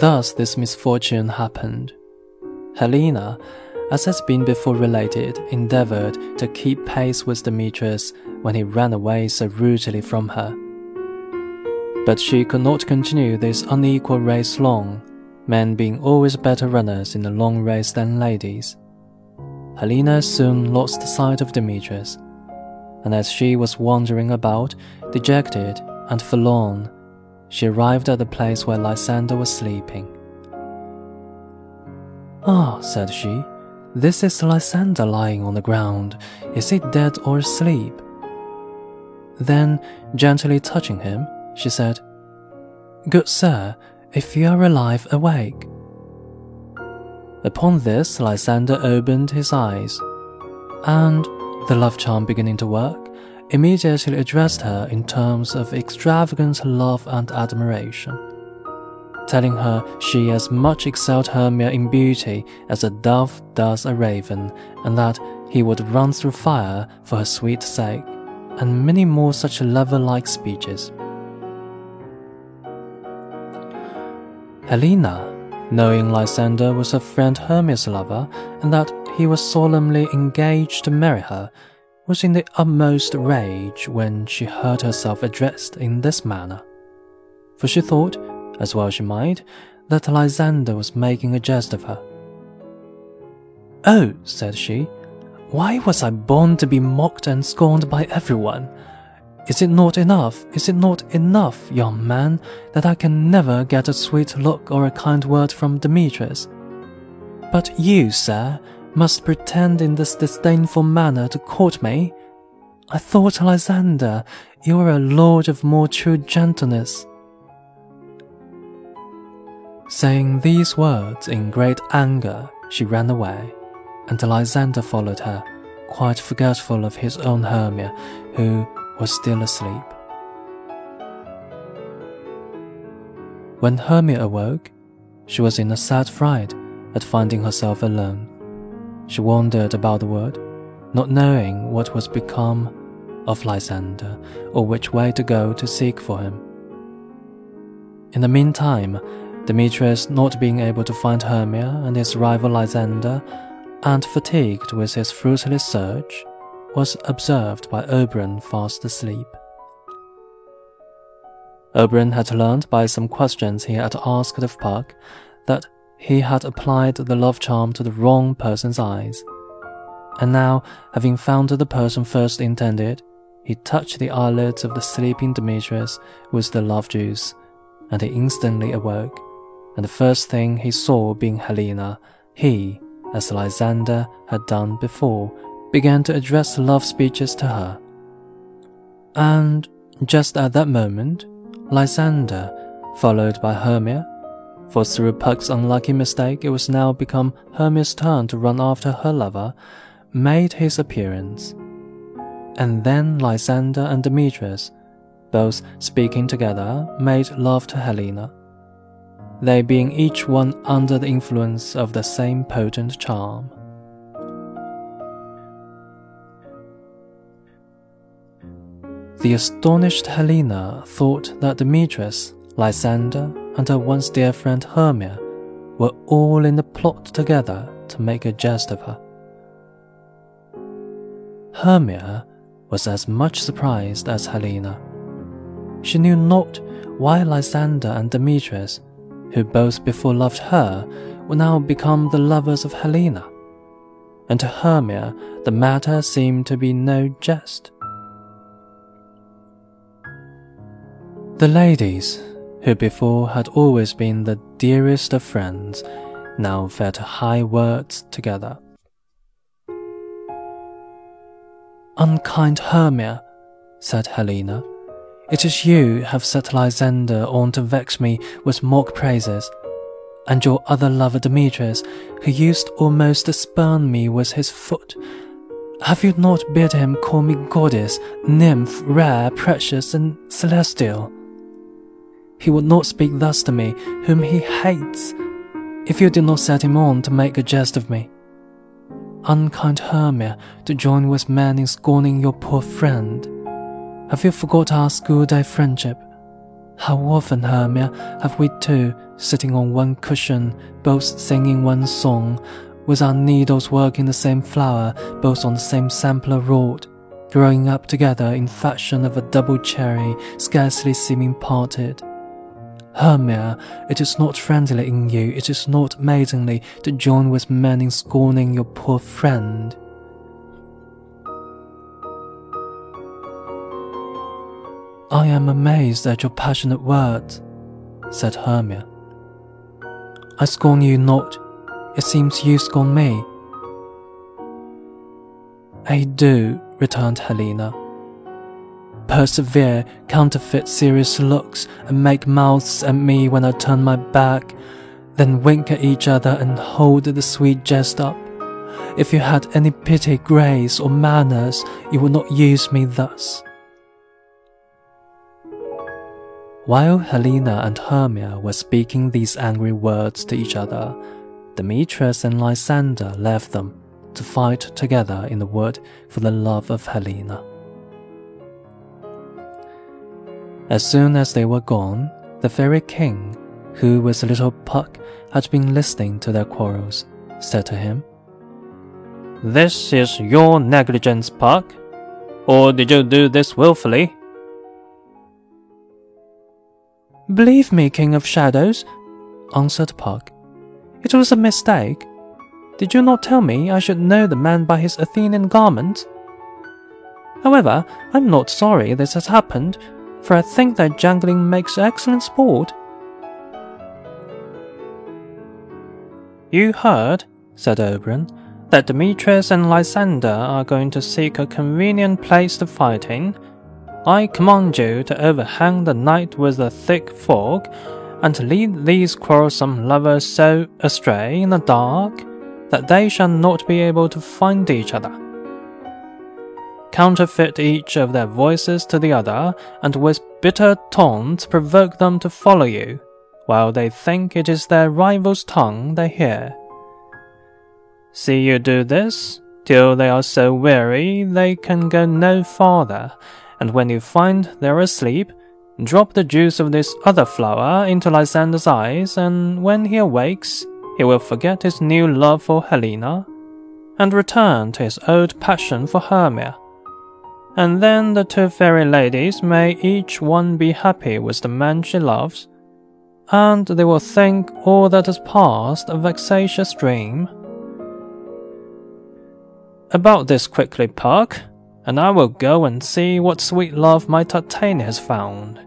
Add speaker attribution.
Speaker 1: Thus this misfortune happened. Helena, as has been before related, endeavored to keep pace with Demetrius when he ran away so rudely from her. But she could not continue this unequal race long, men being always better runners in a long race than ladies. Helena soon lost sight of Demetrius, and as she was wandering about, dejected and forlorn, she arrived at the place where Lysander was sleeping. Ah, said she, this is Lysander lying on the ground. Is he dead or asleep? Then, gently touching him, she said, Good sir, if you are alive, awake. Upon this, Lysander opened his eyes, and, the love charm beginning to work, immediately addressed her in terms of extravagant love and admiration, telling her she as much excelled Hermia in beauty as a dove does a raven, and that he would run through fire for her sweet sake, and many more such lover-like speeches. Helena, knowing Lysander was her friend Hermia's lover, and that he was solemnly engaged to marry her, was in the utmost rage when she heard herself addressed in this manner. For she thought, as well she might, that Lysander was making a jest of her. Oh, said she, why was I born to be mocked and scorned by everyone? Is it not enough, is it not enough, young man, that I can never get a sweet look or a kind word from Demetrius? But you, sir, must pretend in this disdainful manner to court me? I thought, Lysander, you were a lord of more true gentleness. Saying these words in great anger, she ran away, and Lysander followed her, quite forgetful of his own Hermia, who was still asleep. When Hermia awoke, she was in a sad fright at finding herself alone. She wandered about the wood, not knowing what was become of Lysander or which way to go to seek for him. In the meantime, Demetrius, not being able to find Hermia and his rival Lysander, and fatigued with his fruitless search, was observed by Oberon fast asleep. Oberon had learned by some questions he had asked of Puck that he had applied the love charm to the wrong person's eyes. And now, having found the person first intended, he touched the eyelids of the sleeping Demetrius with the love juice, and he instantly awoke. And the first thing he saw being Helena, he, as Lysander had done before, began to address love speeches to her. And just at that moment, Lysander, followed by Hermia, for through Puck's unlucky mistake it was now become Hermia's turn to run after her lover, made his appearance. And then Lysander and Demetrius, both speaking together, made love to Helena, they being each one under the influence of the same potent charm. The astonished Helena thought that Demetrius, Lysander, and her once dear friend Hermia were all in the plot together to make a jest of her. Hermia was as much surprised as Helena. She knew not why Lysander and Demetrius, who both before loved her, were now become the lovers of Helena. And to Hermia, the matter seemed to be no jest. The ladies, who before had always been the dearest of friends, now fell to high words together. Unkind Hermia, said Helena, it is you have set Lysander on to vex me with mock praises, and your other lover Demetrius, who used almost to spurn me with his foot. Have you not bid him call me goddess, nymph, rare, precious, and celestial? He would not speak thus to me, whom he hates, if you did not set him on to make a jest of me. Unkind Hermia, to join with men in scorning your poor friend. Have you forgot our school day friendship? How often, Hermia, have we two, sitting on one cushion, both singing one song, with our needles working the same flower, both on the same sampler wrought, growing up together in fashion of a double cherry, scarcely seeming parted. Hermia, it is not friendly in you, it is not maidenly to join with men in scorning your poor friend. I am amazed at your passionate words, said Hermia. I scorn you not, it seems you scorn me. I do, returned Helena. Persevere, counterfeit serious looks, and make mouths at me when I turn my back, then wink at each other and hold the sweet jest up. If you had any pity, grace, or manners, you would not use me thus. While Helena and Hermia were speaking these angry words to each other, Demetrius and Lysander left them to fight together in the wood for the love of Helena. As soon as they were gone, the fairy king, who with little Puck had been listening to their quarrels, said to him,
Speaker 2: This is your negligence, Puck, or did you do this wilfully?
Speaker 1: Believe me, King of Shadows, answered Puck. It was a mistake. Did you not tell me I should know the man by his Athenian garment? However, I'm not sorry this has happened, for I think that jangling makes excellent sport.
Speaker 2: You heard, said Oberon, that Demetrius and Lysander are going to seek a convenient place to fight in I command you to overhang the night with a thick fog, and to lead these quarrelsome lovers so astray in the dark that they shall not be able to find each other. Counterfeit each of their voices to the other, and with bitter taunts provoke them to follow you, while they think it is their rival's tongue they hear. See you do this, till they are so weary they can go no farther, and when you find they're asleep, drop the juice of this other flower into Lysander's eyes, and when he awakes, he will forget his new love for Helena, and return to his old passion for Hermia. And then the two fairy ladies may each one be happy with the man she loves, and they will think all that has passed a vexatious dream. About this quickly, Puck and I will go and see what sweet love my Titania has found.